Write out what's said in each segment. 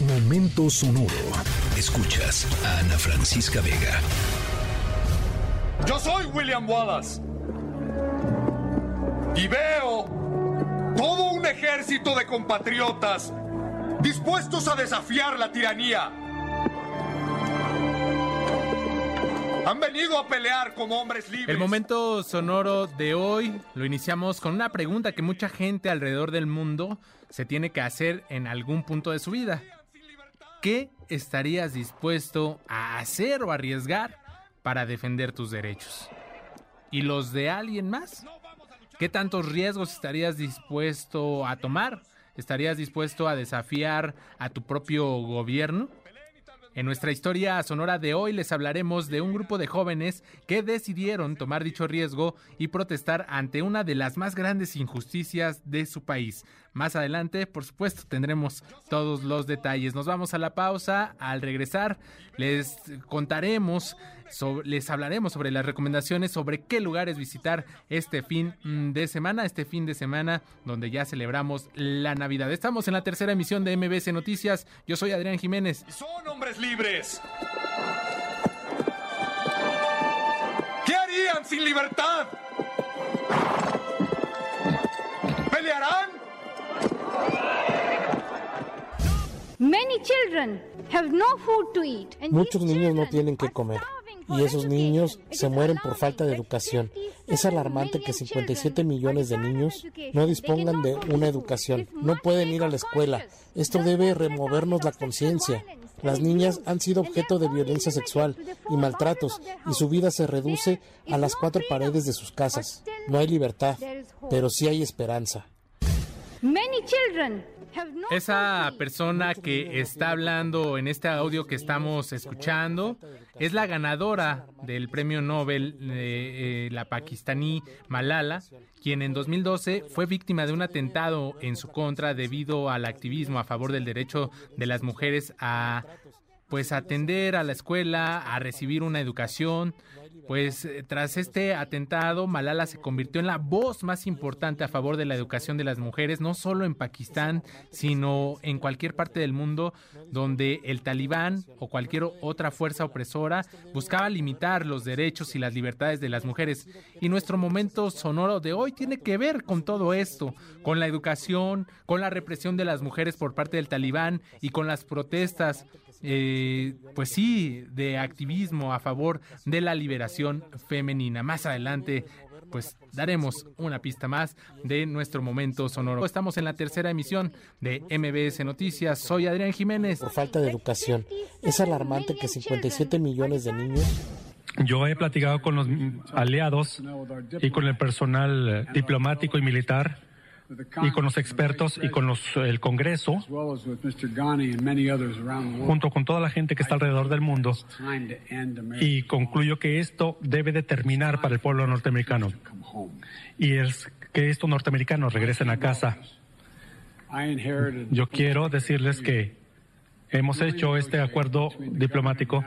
Momento sonoro. Escuchas a Ana Francisca Vega. Yo soy William Wallace. Y veo todo un ejército de compatriotas dispuestos a desafiar la tiranía. Han venido a pelear como hombres libres. El momento sonoro de hoy lo iniciamos con una pregunta que mucha gente alrededor del mundo se tiene que hacer en algún punto de su vida. ¿Qué estarías dispuesto a hacer o arriesgar para defender tus derechos? ¿Y los de alguien más? ¿Qué tantos riesgos estarías dispuesto a tomar? ¿Estarías dispuesto a desafiar a tu propio gobierno? En nuestra historia sonora de hoy les hablaremos de un grupo de jóvenes que decidieron tomar dicho riesgo y protestar ante una de las más grandes injusticias de su país. Más adelante, por supuesto, tendremos todos los detalles. Nos vamos a la pausa. Al regresar, les contaremos, les hablaremos sobre las recomendaciones sobre qué lugares visitar este fin mm, de semana, este fin de semana donde ya celebramos la Navidad. Estamos en la tercera emisión de MBC Noticias. Yo soy Adrián Jiménez. Son hombres libres. ¿Qué harían sin libertad? ¿Pelearán? Muchos niños no tienen que comer y esos niños se mueren por falta de educación. Es alarmante que 57 millones de niños no dispongan de una educación, no pueden ir a la escuela. Esto debe removernos la conciencia. Las niñas han sido objeto de violencia sexual y maltratos y su vida se reduce a las cuatro paredes de sus casas. No hay libertad, pero sí hay esperanza. Esa persona que está hablando en este audio que estamos escuchando es la ganadora del premio Nobel, eh, la pakistaní Malala, quien en 2012 fue víctima de un atentado en su contra debido al activismo a favor del derecho de las mujeres a pues atender a la escuela, a recibir una educación, pues eh, tras este atentado, Malala se convirtió en la voz más importante a favor de la educación de las mujeres, no solo en Pakistán, sino en cualquier parte del mundo donde el talibán o cualquier otra fuerza opresora buscaba limitar los derechos y las libertades de las mujeres. Y nuestro momento sonoro de hoy tiene que ver con todo esto, con la educación, con la represión de las mujeres por parte del talibán y con las protestas eh, pues sí, de activismo a favor de la liberación femenina. Más adelante, pues daremos una pista más de nuestro momento sonoro. Estamos en la tercera emisión de MBS Noticias. Soy Adrián Jiménez. Por falta de educación, es alarmante que 57 millones de niños yo he platicado con los aliados y con el personal diplomático y militar y con los expertos y con los, el Congreso, junto con toda la gente que está alrededor del mundo, y concluyo que esto debe de terminar para el pueblo norteamericano y es que estos norteamericanos regresen a casa. Yo quiero decirles que hemos hecho este acuerdo diplomático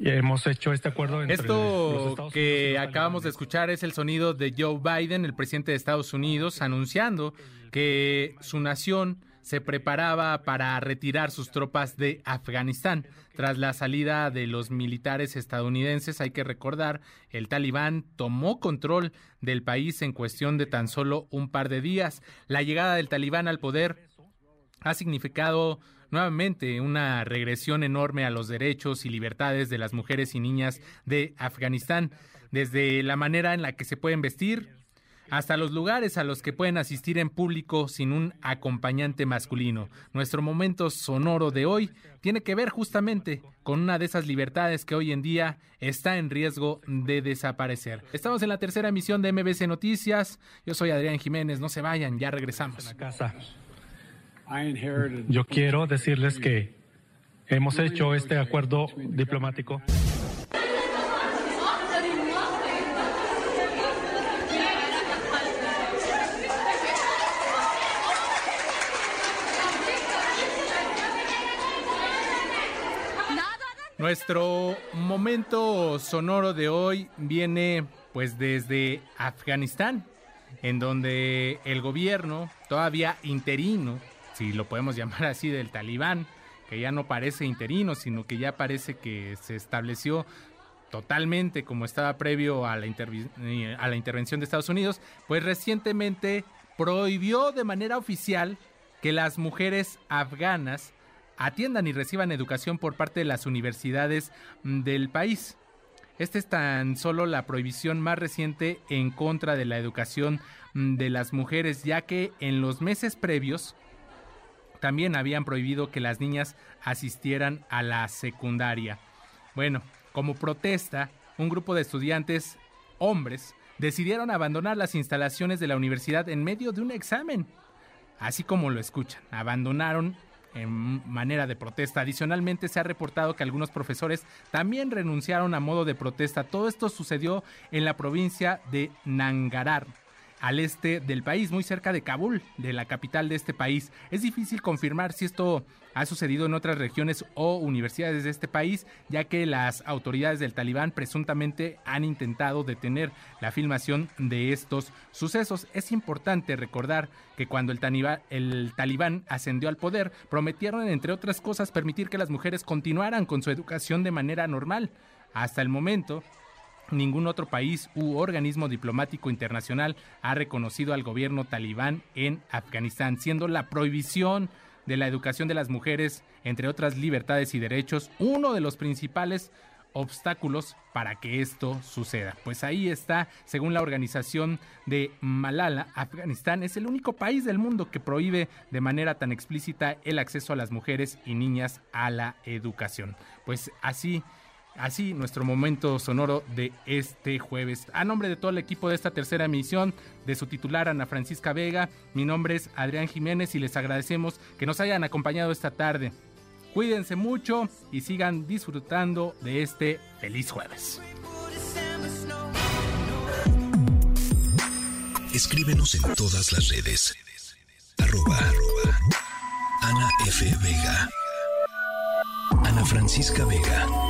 hemos hecho este acuerdo. Entre Esto que acabamos de escuchar es el sonido de Joe Biden, el presidente de Estados Unidos, anunciando que su nación se preparaba para retirar sus tropas de Afganistán. Tras la salida de los militares estadounidenses, hay que recordar, el talibán tomó control del país en cuestión de tan solo un par de días. La llegada del talibán al poder ha significado nuevamente una regresión enorme a los derechos y libertades de las mujeres y niñas de Afganistán, desde la manera en la que se pueden vestir hasta los lugares a los que pueden asistir en público sin un acompañante masculino. Nuestro momento sonoro de hoy tiene que ver justamente con una de esas libertades que hoy en día está en riesgo de desaparecer. Estamos en la tercera emisión de MBC Noticias. Yo soy Adrián Jiménez. No se vayan, ya regresamos. Yo quiero decirles que hemos hecho este acuerdo diplomático. Nuestro momento sonoro de hoy viene pues desde Afganistán, en donde el gobierno todavía interino si lo podemos llamar así, del talibán, que ya no parece interino, sino que ya parece que se estableció totalmente como estaba previo a la, intervención de Estados Unidos, pues recientemente prohibió de manera oficial que las mujeres afganas atiendan y reciban educación por parte de las universidades mm, del país. Esta es tan solo la prohibición más reciente en contra de la educación mm, de las mujeres, ya que en los meses previos también habían prohibido que las niñas asistieran a la secundaria. Bueno, como protesta, un grupo de estudiantes, hombres, decidieron abandonar las instalaciones de la universidad en medio de un examen. Así como lo escuchan, abandonaron en manera de protesta. Adicionalmente se ha reportado que algunos profesores también renunciaron a modo de protesta. Todo esto sucedió en la provincia de Nangarar al este del país, muy cerca de Kabul, de la capital de este país. Es difícil confirmar si esto ha sucedido en otras regiones o universidades de este país, ya que las autoridades del talibán presuntamente han intentado detener la filmación de estos sucesos. Es importante recordar que cuando el el talibán ascendió al poder, prometieron, entre otras cosas, permitir que las mujeres continuaran con su educación de manera normal. Hasta el momento, Ningún otro país u organismo diplomático internacional ha reconocido al gobierno talibán en Afganistán, siendo la prohibición de la educación de las mujeres, entre otras libertades y derechos, uno de los principales obstáculos para que esto suceda. Pues ahí está, según la organización de Malala, Afganistán es el único país del mundo que prohíbe de manera tan explícita el acceso a las mujeres y niñas a la educación. Pues así Así, nuestro momento sonoro de este jueves. A nombre de todo el equipo de esta tercera emisión, de su titular Ana Francisca Vega, mi nombre es Adrián Jiménez y les agradecemos que nos hayan acompañado esta tarde. Cuídense mucho y sigan disfrutando de este feliz jueves. Escríbenos en todas las redes. Ana F. Vega. Ana Francisca Vega